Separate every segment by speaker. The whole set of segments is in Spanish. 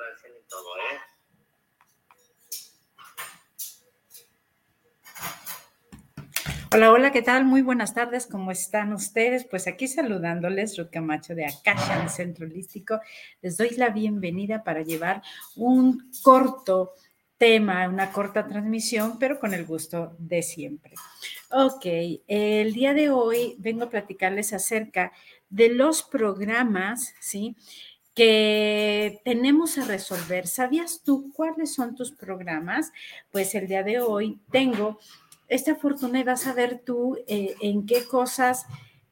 Speaker 1: ¿eh?
Speaker 2: Hola, hola, ¿qué tal? Muy buenas tardes, ¿cómo están ustedes? Pues aquí saludándoles, Ruth Camacho de Acacia, el Centro Holístico. Les doy la bienvenida para llevar un corto tema, una corta transmisión, pero con el gusto de siempre. Ok, el día de hoy vengo a platicarles acerca de los programas, ¿sí? Que tenemos a resolver. ¿Sabías tú cuáles son tus programas? Pues el día de hoy tengo esta fortuna y vas a ver tú eh, en qué cosas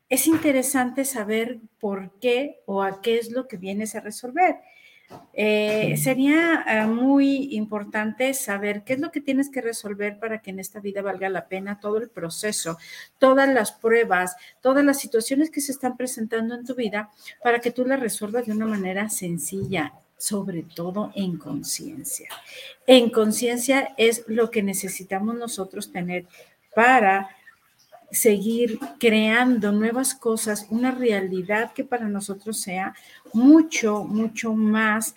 Speaker 2: es interesante saber por qué o a qué es lo que vienes a resolver. Eh, sería eh, muy importante saber qué es lo que tienes que resolver para que en esta vida valga la pena todo el proceso, todas las pruebas, todas las situaciones que se están presentando en tu vida, para que tú las resuelvas de una manera sencilla, sobre todo en conciencia. En conciencia es lo que necesitamos nosotros tener para seguir creando nuevas cosas, una realidad que para nosotros sea mucho, mucho más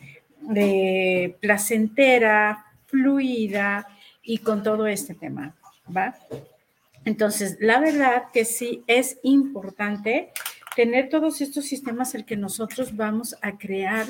Speaker 2: eh, placentera, fluida y con todo este tema, ¿va? Entonces, la verdad que sí es importante tener todos estos sistemas el que nosotros vamos a crear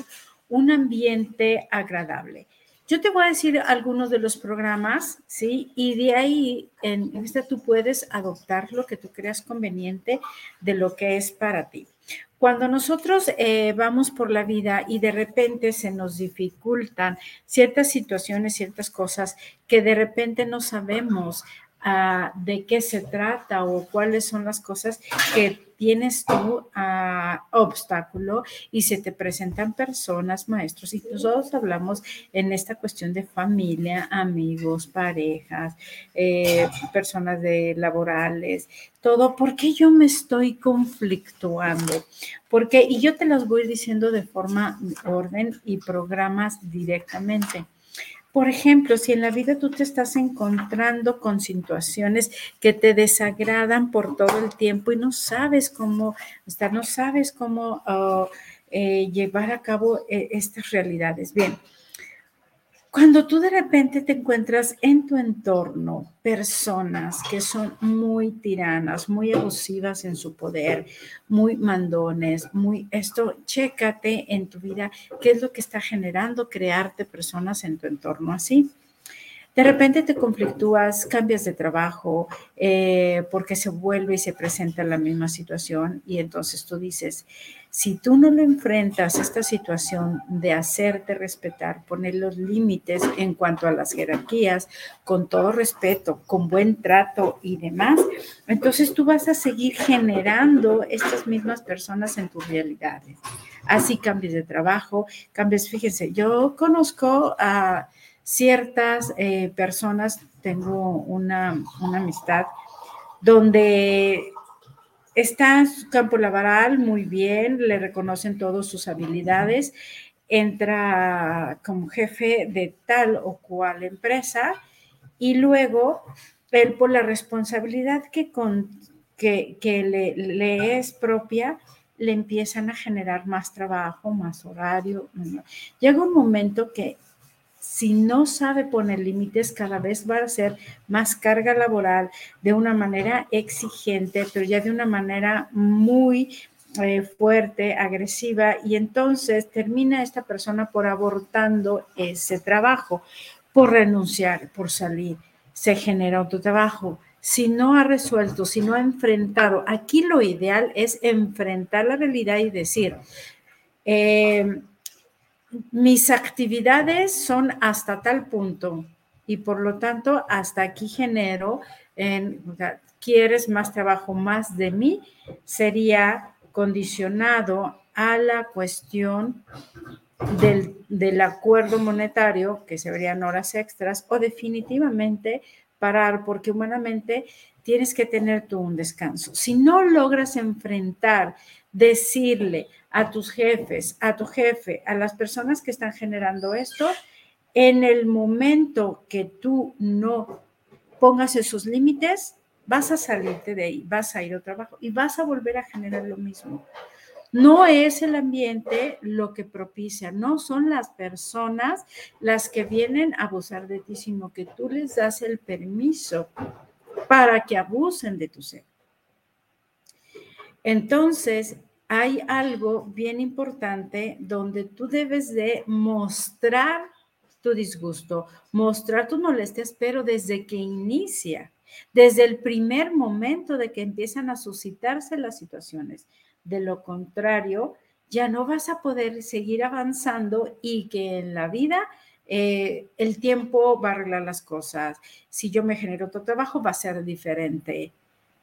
Speaker 2: un ambiente agradable. Yo te voy a decir algunos de los programas, ¿sí? Y de ahí, en este tú puedes adoptar lo que tú creas conveniente de lo que es para ti. Cuando nosotros eh, vamos por la vida y de repente se nos dificultan ciertas situaciones, ciertas cosas que de repente no sabemos de qué se trata o cuáles son las cosas que tienes tú obstáculo y se te presentan personas, maestros, y nosotros hablamos en esta cuestión de familia, amigos, parejas, eh, personas de laborales, todo, ¿por qué yo me estoy conflictuando? Porque, y yo te las voy diciendo de forma orden y programas directamente. Por ejemplo, si en la vida tú te estás encontrando con situaciones que te desagradan por todo el tiempo y no sabes cómo estar, no sabes cómo oh, eh, llevar a cabo eh, estas realidades. Bien, cuando tú de repente te encuentras en tu entorno personas que son muy tiranas, muy abusivas en su poder, muy mandones, muy esto, chécate en tu vida qué es lo que está generando crearte personas en tu entorno así. De repente te conflictúas, cambias de trabajo eh, porque se vuelve y se presenta la misma situación y entonces tú dices, si tú no lo enfrentas, esta situación de hacerte respetar, poner los límites en cuanto a las jerarquías, con todo respeto, con buen trato y demás, entonces tú vas a seguir generando estas mismas personas en tus realidades. Así cambies de trabajo, cambies, fíjense, yo conozco a ciertas eh, personas, tengo una, amistad donde está en su campo laboral muy bien, le reconocen todas sus habilidades, entra como jefe de tal o cual empresa y luego él por la responsabilidad que, con, que, le, le, es propia, le empiezan a generar más trabajo, más horario. Llega un momento que si no sabe poner límites, cada vez va a ser más carga laboral de una manera exigente, pero ya de una manera muy eh, fuerte, agresiva, y entonces termina esta persona por abortando ese trabajo, por renunciar, por salir. Se genera otro trabajo. Si no ha resuelto, si no ha enfrentado, aquí lo ideal es enfrentar la realidad y decir, eh, mis actividades son hasta tal punto y por lo tanto hasta aquí genero, en, quieres más trabajo más de mí, sería condicionado a la cuestión del, del, acuerdo monetario, que se verían horas extras, o definitivamente parar, porque humanamente tienes que tener tú un descanso. Si no logras enfrentar, decirle a tus jefes, a tu jefe, a las personas que están generando esto, en el momento que tú no pongas esos límites, vas a salirte de ahí, vas a ir a trabajo y vas a volver a generar lo mismo. No es el ambiente lo que propicia, no son las personas las que vienen a abusar de ti, sino que tú les das el permiso para que abusen de tu ser. Entonces, hay algo bien importante donde tú debes de mostrar tu disgusto, mostrar tus molestias, pero desde que inicia, desde el primer momento de que empiezan a suscitarse las situaciones. De lo contrario, ya no vas a poder seguir avanzando y que en la vida eh, el tiempo va a arreglar las cosas. Si yo me genero otro trabajo, va a ser diferente.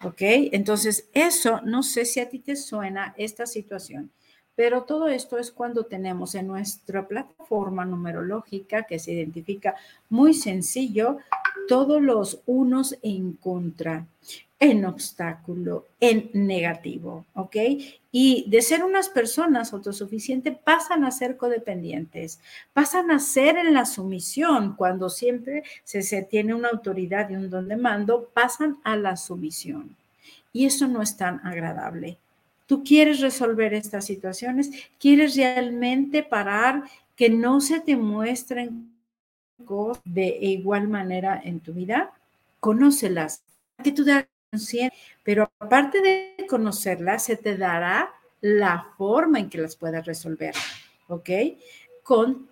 Speaker 2: ¿Ok? Entonces, eso, no sé si a ti te suena esta situación, pero todo esto es cuando tenemos en nuestra plataforma numerológica que se identifica muy sencillo todos los unos en contra en obstáculo, en negativo, ¿ok? Y de ser unas personas autosuficientes pasan a ser codependientes, pasan a ser en la sumisión, cuando siempre se, tiene una autoridad y un don de mando, pasan a la sumisión. Y eso no es tan agradable. Tú quieres resolver estas situaciones, quieres realmente parar que no se te muestren cosas de igual manera en tu vida, conócelas, que tú pero aparte de conocerlas, se te dará la forma en que las puedas resolver, ¿ok? Con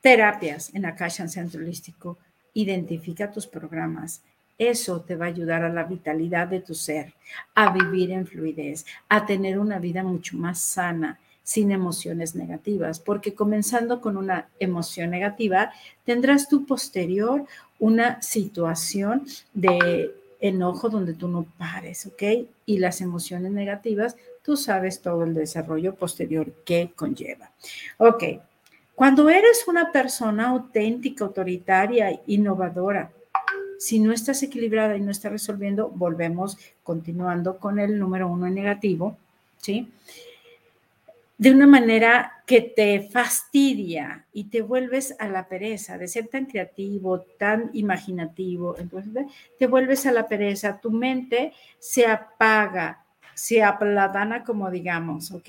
Speaker 2: terapias en Akashan Centro Holístico. Identifica tus programas. Eso te va a ayudar a la vitalidad de tu ser, a vivir en fluidez, a tener una vida mucho más sana, sin emociones negativas, porque comenzando con una emoción negativa, tendrás tu posterior una situación de enojo donde tú no pares, ¿ok? Y las emociones negativas, tú sabes todo el desarrollo posterior que conlleva. Ok, cuando eres una persona auténtica, autoritaria, innovadora, si no estás equilibrada y no estás resolviendo, volvemos continuando con el número uno en negativo, ¿sí? De una manera que te fastidia y te vuelves a la pereza de ser tan creativo, tan imaginativo. Entonces te vuelves a la pereza, tu mente se apaga, se aplatana como digamos, ¿ok?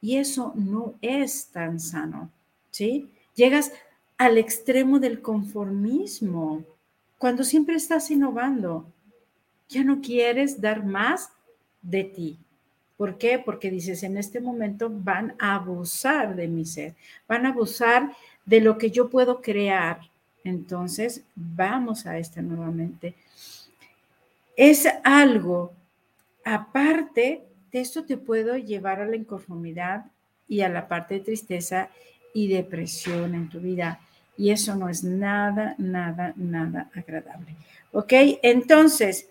Speaker 2: Y eso no es tan sano, ¿sí? Llegas al extremo del conformismo, cuando siempre estás innovando. Ya no quieres dar más de ti, ¿Por qué? Porque dices, en este momento van a abusar de mi ser, van a abusar de lo que yo puedo crear. Entonces, vamos a esta nuevamente. Es algo, aparte de esto te puedo llevar a la inconformidad y a la parte de tristeza y depresión en tu vida. Y eso no es nada, nada, nada agradable. ¿Ok? Entonces,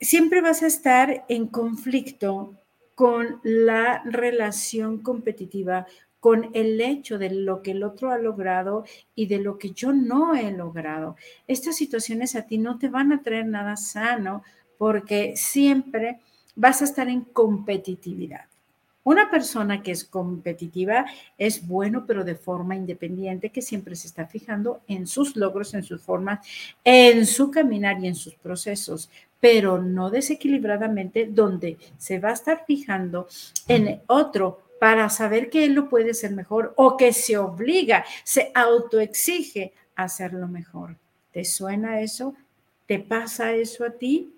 Speaker 2: siempre vas a estar en conflicto con la relación competitiva, con el hecho de lo que el otro ha logrado y de lo que yo no he logrado. Estas situaciones a ti no te van a traer nada sano porque siempre vas a estar en competitividad. Una persona que es competitiva es bueno, pero de forma independiente, que siempre se está fijando en sus logros, en sus formas, en su caminar y en sus procesos, pero no desequilibradamente, donde se va a estar fijando en otro para saber que él lo puede ser mejor o que se obliga, se autoexige a hacerlo mejor. ¿Te suena eso? ¿Te pasa eso a ti?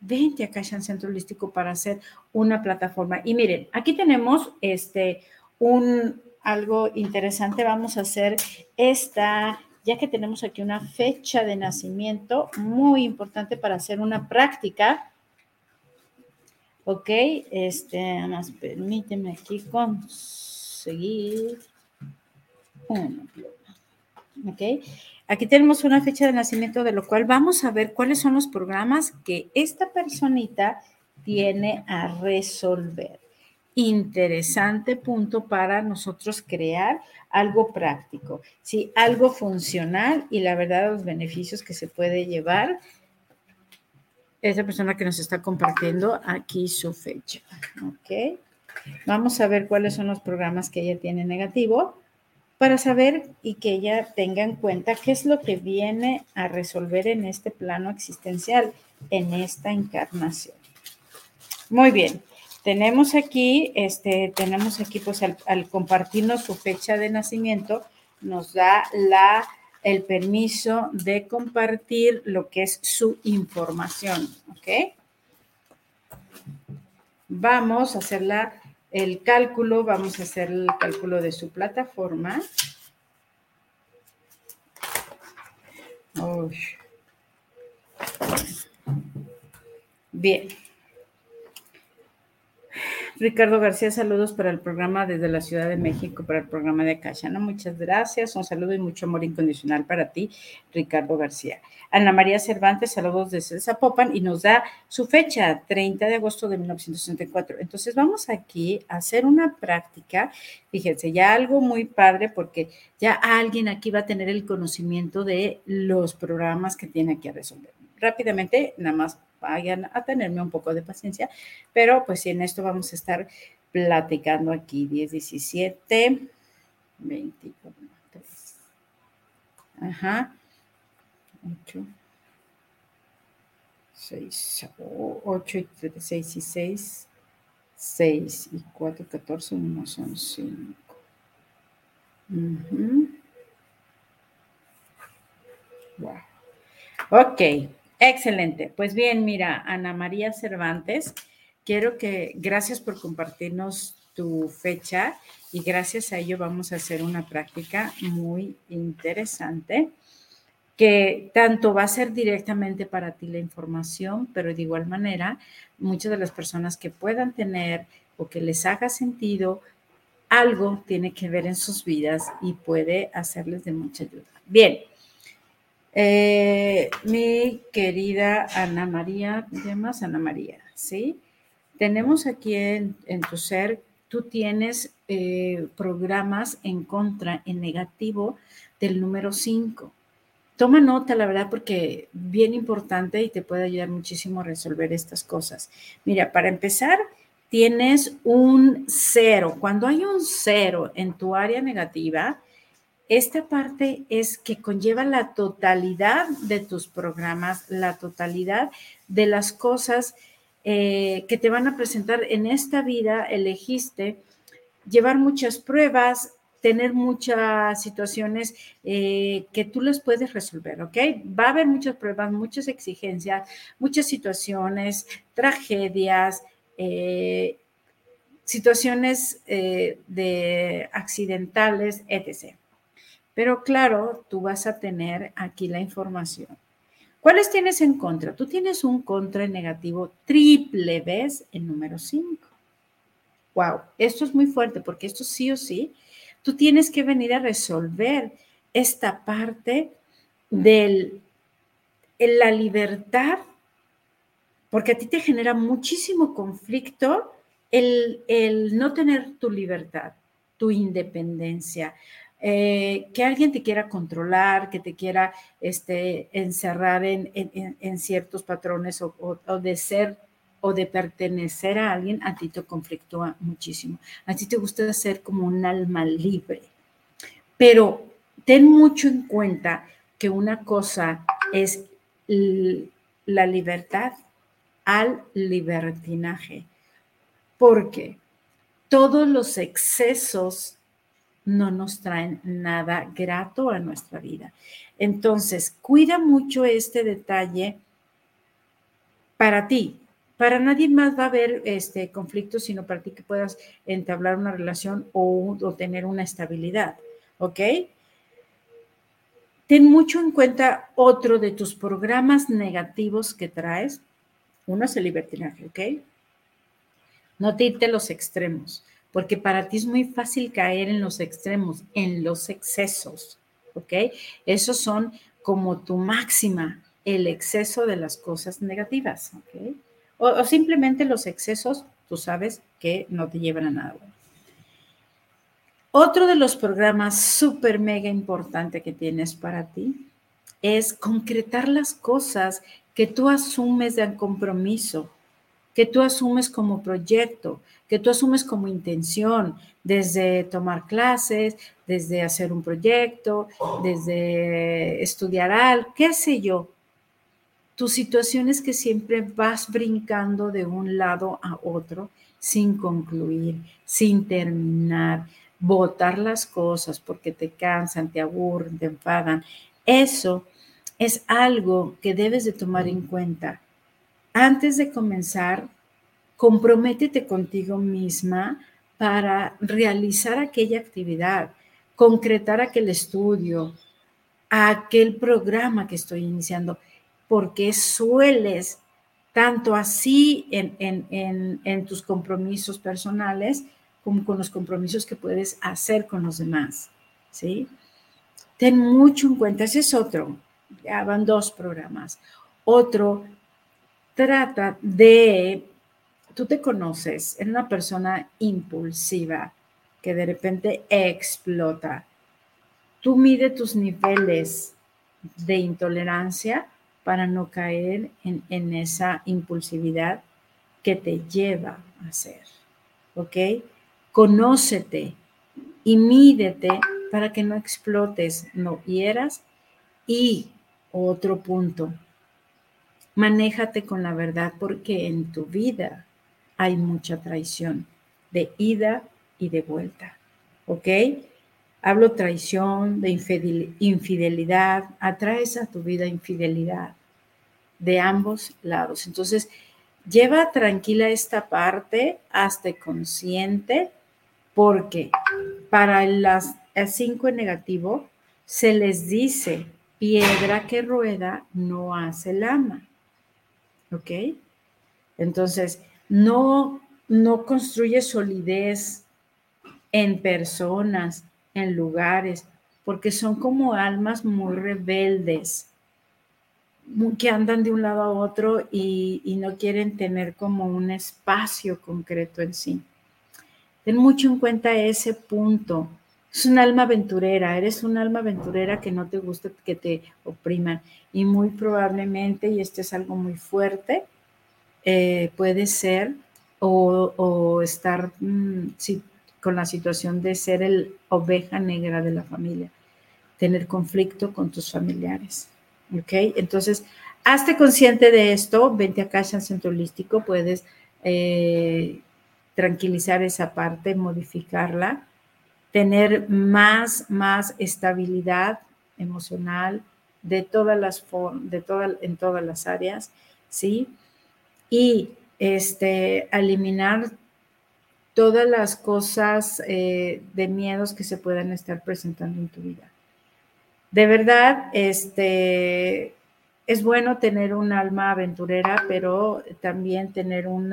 Speaker 2: Vente acá en Centro Holístico para hacer una plataforma. Y miren, aquí tenemos este un algo interesante. Vamos a hacer esta ya que tenemos aquí una fecha de nacimiento muy importante para hacer una práctica. Ok, este, más permíteme aquí conseguir Ok, aquí tenemos una fecha de nacimiento de lo cual vamos a ver cuáles son los programas que esta personita tiene a resolver interesante punto para nosotros crear algo práctico, ¿sí? algo funcional y la verdad los beneficios que se puede llevar esa persona que nos está compartiendo aquí su fecha. ¿Ok? Vamos a ver cuáles son los programas que ella tiene negativo para saber y que ella tenga en cuenta qué es lo que viene a resolver en este plano existencial, en esta encarnación. Muy bien. Tenemos aquí, este, tenemos aquí, pues al, compartirnos su fecha de nacimiento, nos da la, el permiso de compartir lo que es su información, ¿ok? Vamos a hacer la, el cálculo, vamos a hacer el cálculo de su plataforma. Uy. Bien. Ricardo García, saludos para el programa desde la Ciudad de México, para el programa de Cachana. Muchas gracias. Un saludo y mucho amor incondicional para ti, Ricardo García. Ana María Cervantes, saludos desde Zapopan y nos da su fecha, 30 de agosto de 1964. Entonces vamos aquí a hacer una práctica. Fíjense, ya algo muy padre porque ya alguien aquí va a tener el conocimiento de los programas que tiene que resolver. Rápidamente, nada más vayan a tenerme un poco de paciencia, pero pues en esto vamos a estar platicando aquí 10, 17, 21, 3. Ajá. 8, 6, 8 y 6 y 6, 6 y 4, 14, 1 son 5. Wow. Ok. Excelente. Pues bien, mira, Ana María Cervantes, quiero que, gracias por compartirnos tu fecha y gracias a ello vamos a hacer una práctica muy interesante que tanto va a ser directamente para ti la información, pero de igual manera, muchas de las personas que puedan tener o que les haga sentido, algo tiene que ver en sus vidas y puede hacerles de mucha ayuda. Bien, eh, mi querida Ana María, ¿te llamas Ana María? ¿Sí? Tenemos aquí en, tu ser, tú tienes eh, programas en contra, en negativo del número 5. Toma nota, la verdad, porque bien importante y te puede ayudar muchísimo a resolver estas cosas. Mira, para empezar, tienes un cero. Cuando hay un cero en tu área negativa, esta parte es que conlleva la totalidad de tus programas, la totalidad de las cosas eh, que te van a presentar en esta vida. Elegiste llevar muchas pruebas, tener muchas situaciones eh, que tú les puedes resolver, ¿ok? Va a haber muchas pruebas, muchas exigencias, muchas situaciones, tragedias, eh, situaciones de accidentales, etc. Pero claro, tú vas a tener aquí la información. ¿Cuáles tienes en contra? Tú tienes un contra negativo triple vez el número 5. Wow, esto es muy fuerte porque esto sí o sí, tú tienes que venir a resolver esta parte de la libertad, porque a ti te genera muchísimo conflicto el no tener tu libertad, tu independencia, eh, que alguien te quiera controlar, que te quiera este, encerrar en, ciertos patrones o, de ser o de pertenecer a alguien, a ti te conflictúa muchísimo. A ti te gusta ser como un alma libre. Pero ten mucho en cuenta que una cosa es la libertad al libertinaje, porque todos los excesos no nos traen nada grato a nuestra vida. Entonces, cuida mucho este detalle para ti. Para nadie más va a haber este conflicto, sino para ti que puedas entablar una relación o, o tener una estabilidad. ¿Ok? Ten mucho en cuenta otro de tus programas negativos que traes. Uno es el libertinaje, ¿ok? No te irte los extremos porque para ti es muy fácil caer en los extremos, en los excesos, ¿ok? Esos son como tu máxima, el exceso de las cosas negativas, ¿ok? O, simplemente los excesos, tú sabes que no te llevan a nada Otro de los programas súper mega importante que tienes para ti es concretar las cosas que tú asumes de compromiso, que tú asumes como proyecto, que tú asumes como intención, desde tomar clases, desde hacer un proyecto, desde estudiar algo, qué sé yo. Tu situación es que siempre vas brincando de un lado a otro sin concluir, sin terminar, botar las cosas porque te cansan, te aburren, te enfadan. Eso es algo que debes de tomar en cuenta. Antes de comenzar, comprométete contigo misma para realizar aquella actividad, concretar aquel estudio, aquel programa que estoy iniciando, porque sueles, tanto así en, en, tus compromisos personales como con los compromisos que puedes hacer con los demás, ¿sí? Ten mucho en cuenta, ese es otro, ya van dos programas. Otro trata de, tú te conoces, eres una persona impulsiva que de repente explota. Tú mide tus niveles de intolerancia para no caer en, en esa impulsividad que te lleva a hacer. ¿Ok? Conócete y mídete para que no explotes, no hieras. Y otro punto, manéjate con la verdad porque en tu vida hay mucha traición de ida y de vuelta. ¿Ok? Hablo traición, de infidelidad, atraes a tu vida infidelidad de ambos lados. Entonces, lleva tranquila esta parte, hazte consciente, porque para las 5 en negativo se les dice, piedra que rueda no hace lama. ¿Ok? Entonces, no, no construye solidez en personas, en lugares, porque son como almas muy rebeldes, que andan de un lado a otro y, y no quieren tener como un espacio concreto en sí. Ten mucho en cuenta ese punto. Es un alma aventurera, eres un alma aventurera que no te gusta que te opriman y muy probablemente, y esto es algo muy fuerte, eh, puede ser o, estar mm, con la situación de ser el oveja negra de la familia, tener conflicto con tus familiares. ¿Ok? Entonces, hazte consciente de esto, vente acá en Centro Holístico, puedes eh, tranquilizar esa parte, modificarla, tener más, más estabilidad emocional de todas las de todas en todas las áreas, ¿sí? Y este, eliminar todas las cosas eh, de miedos que se puedan estar presentando en tu vida. De verdad, este, es bueno tener un alma aventurera, pero también tener un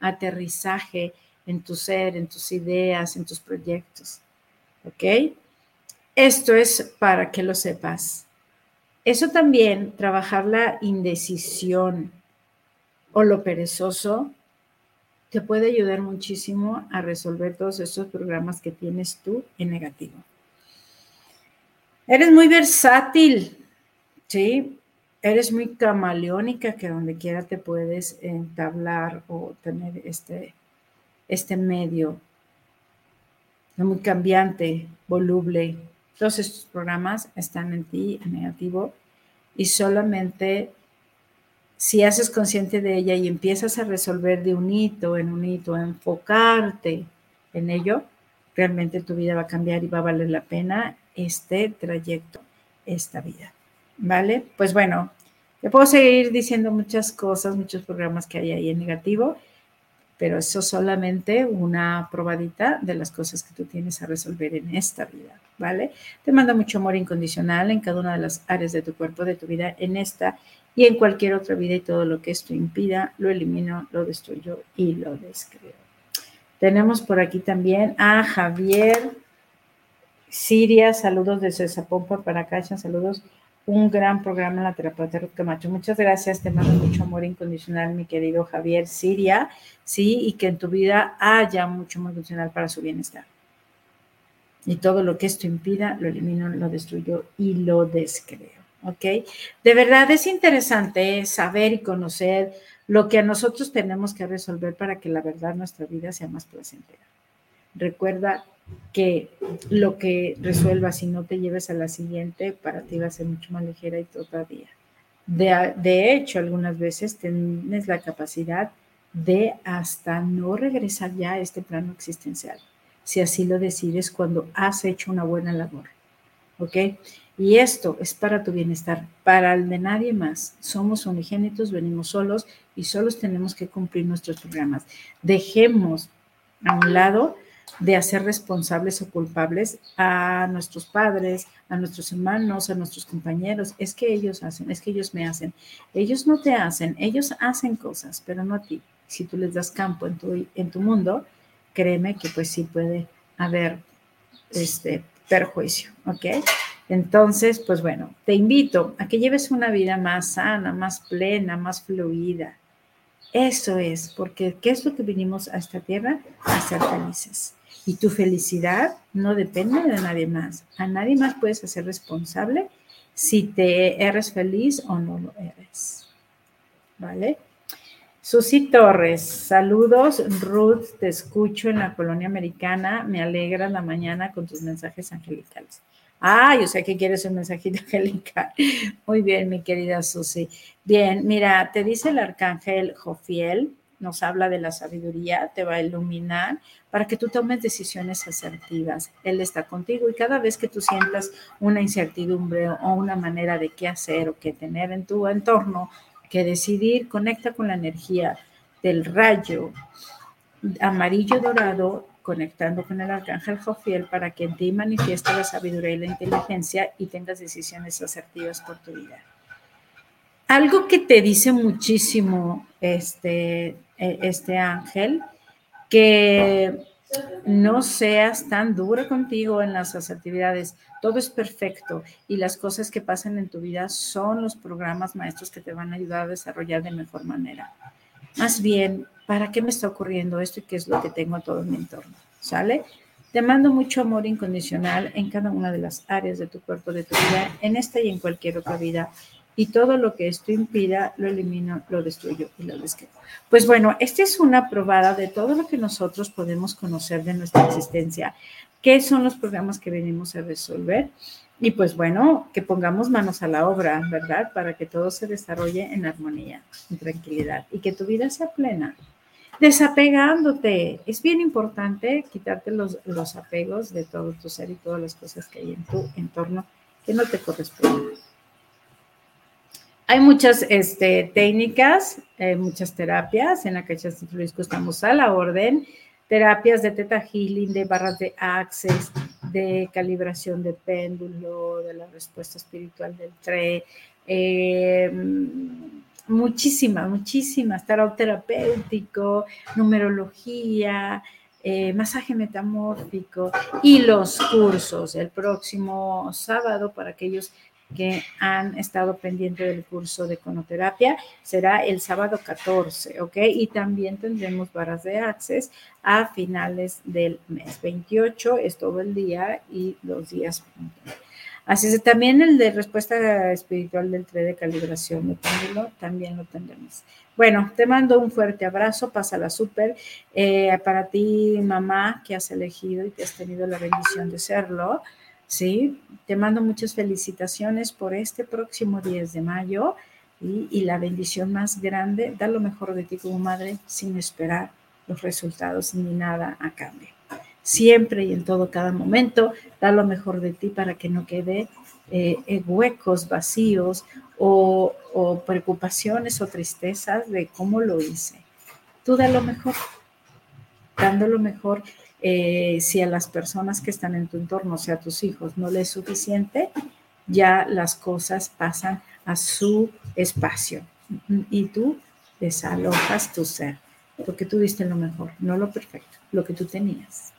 Speaker 2: aterrizaje en tu ser, en tus ideas, en tus proyectos. ¿Ok? Esto es para que lo sepas. Eso también, trabajar la indecisión o lo perezoso, te puede ayudar muchísimo a resolver todos esos programas que tienes tú en negativo. Eres muy versátil, ¿sí? Eres muy camaleónica que donde quiera te puedes entablar o tener este, este medio. Muy cambiante, voluble. Todos estos programas están en ti, en negativo, y solamente si haces consciente de ella y empiezas a resolver de un hito en un hito, a enfocarte en ello, realmente tu vida va a cambiar y va a valer la pena este trayecto, esta vida. ¿Vale? Pues bueno, te puedo seguir diciendo muchas cosas, muchos programas que hay ahí en negativo, pero eso es solamente una probadita de las cosas que tú tienes a resolver en esta vida, ¿vale? Te mando mucho amor incondicional en cada una de las áreas de tu cuerpo, de tu vida, en esta y en cualquier otra vida y todo lo que esto impida, lo elimino, lo destruyo y lo descreo. Tenemos por aquí también a Javier Siria, saludos desde Zapopan para Cacha, saludos. Un gran programa en la terapeuta Ruth Camacho. Muchas gracias, te mando mucho amor incondicional, mi querido Javier Siria, sí, y que en tu vida haya mucho amor incondicional para su bienestar. Y todo lo que esto impida, lo elimino, lo destruyo y lo descreo. ¿ok? De verdad es interesante saber y conocer lo que a nosotros tenemos que resolver para que la verdad nuestra vida sea más placentera. Recuerda que lo que resuelvas y no te lleves a la siguiente, para ti va a ser mucho más ligera y todavía. De, de hecho, algunas veces tienes la capacidad de hasta no regresar ya a este plano existencial, si así lo decides cuando has hecho una buena labor. ¿Ok? Y esto es para tu bienestar, para el de nadie más. Somos unigénitos, venimos solos y solos tenemos que cumplir nuestros programas. Dejemos a un lado de hacer responsables o culpables a nuestros padres, a nuestros hermanos, a nuestros compañeros. Es que ellos hacen, es que ellos me hacen. Ellos no te hacen, ellos hacen cosas, pero no a ti. Si tú les das campo en tu, en tu mundo, créeme que pues sí puede haber este perjuicio, ¿ok? Entonces, pues bueno, te invito a que lleves una vida más sana, más plena, más fluida. Eso es, porque ¿qué es lo que vinimos a esta tierra? A ser felices. Y tu felicidad no depende de nadie más. A nadie más puedes hacer responsable si te eres feliz o no lo eres. ¿Vale? Susi Torres, saludos. Ruth, te escucho en la colonia americana. Me alegra la mañana con tus mensajes angelicales. Ah, yo sé que quieres un mensajito angelical. Muy bien, mi querida Susi. Bien, mira, te dice el arcángel Jofiel, nos habla de la sabiduría, te va a iluminar para que tú tomes decisiones asertivas. Él está contigo y cada vez que tú sientas una incertidumbre o una manera de qué hacer o qué tener en tu entorno, que decidir, conecta con la energía del rayo amarillo dorado, conectando con el arcángel Jofiel para que en ti manifieste la sabiduría y la inteligencia y tengas decisiones asertivas por tu vida. Algo que te dice muchísimo este, e, este ángel, que no seas tan dura contigo en las asertividades. Todo es perfecto y las cosas que pasan en tu vida son los programas maestros que te van a ayudar a desarrollar de mejor manera. Más bien, ¿para qué me está ocurriendo esto y qué es lo que tengo a todo mi entorno? ¿Sale? Te mando mucho amor incondicional en cada una de las áreas de tu cuerpo, de tu vida, en esta y en cualquier otra vida y todo lo que esto impida lo elimino, lo destruyo y lo desquemo. Pues bueno, esta es una probada de todo lo que nosotros podemos conocer de nuestra existencia, qué son los programas que venimos a resolver y pues bueno, que pongamos manos a la obra, ¿verdad? Para que todo se desarrolle en armonía, en tranquilidad y que tu vida sea plena. Desapegándote. Es bien importante quitarte los, los apegos de todo tu ser y todas las cosas que hay en tu entorno que no te corresponden. Hay muchas este, técnicas, eh, muchas terapias. En la Cacha de Francisco estamos a la orden. Terapias de teta healing, de barras de access, de calibración de péndulo, de la respuesta espiritual del TRE. Eh, muchísimas, muchísimas. Tarot terapéutico, numerología, eh, masaje metamórfico y los cursos. El próximo sábado para aquellos que han estado pendientes del curso de conoterapia. Será el sábado 14, ¿ok? Y también tendremos varas de access a finales del mes. 28 es todo el día y los días. Así es, también el de respuesta espiritual del 3 de calibración de péndulo, también lo tendremos. Bueno, te mando un fuerte abrazo, pásala súper. Eh, para ti, mamá, que has elegido y que has tenido la bendición de serlo, ¿sí? Te mando muchas felicitaciones por este próximo 10 de mayo y, la bendición más grande, da lo mejor de ti como madre sin esperar los resultados ni nada a cambio. Siempre y en todo cada momento, da lo mejor de ti para que no quede eh, huecos vacíos o, o preocupaciones o tristezas de cómo lo hice. Tú da lo mejor, dando lo mejor eh, si a las personas que están en tu entorno, o sea, a tus hijos, no les es suficiente, ya las cosas pasan a su espacio y tú desalojas tu ser, porque tú diste lo mejor, no lo perfecto, lo que tú tenías.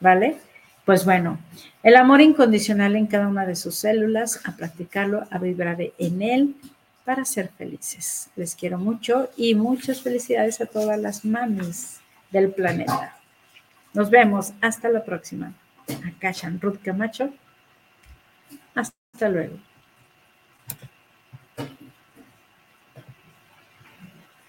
Speaker 2: ¿Vale? Pues bueno, el amor incondicional en cada una de sus células, a practicarlo, a vibrar en él para ser felices. Les quiero mucho y muchas felicidades a todas las mamis del planeta. Nos vemos. Hasta la próxima. Acá Ruth Camacho. Hasta luego.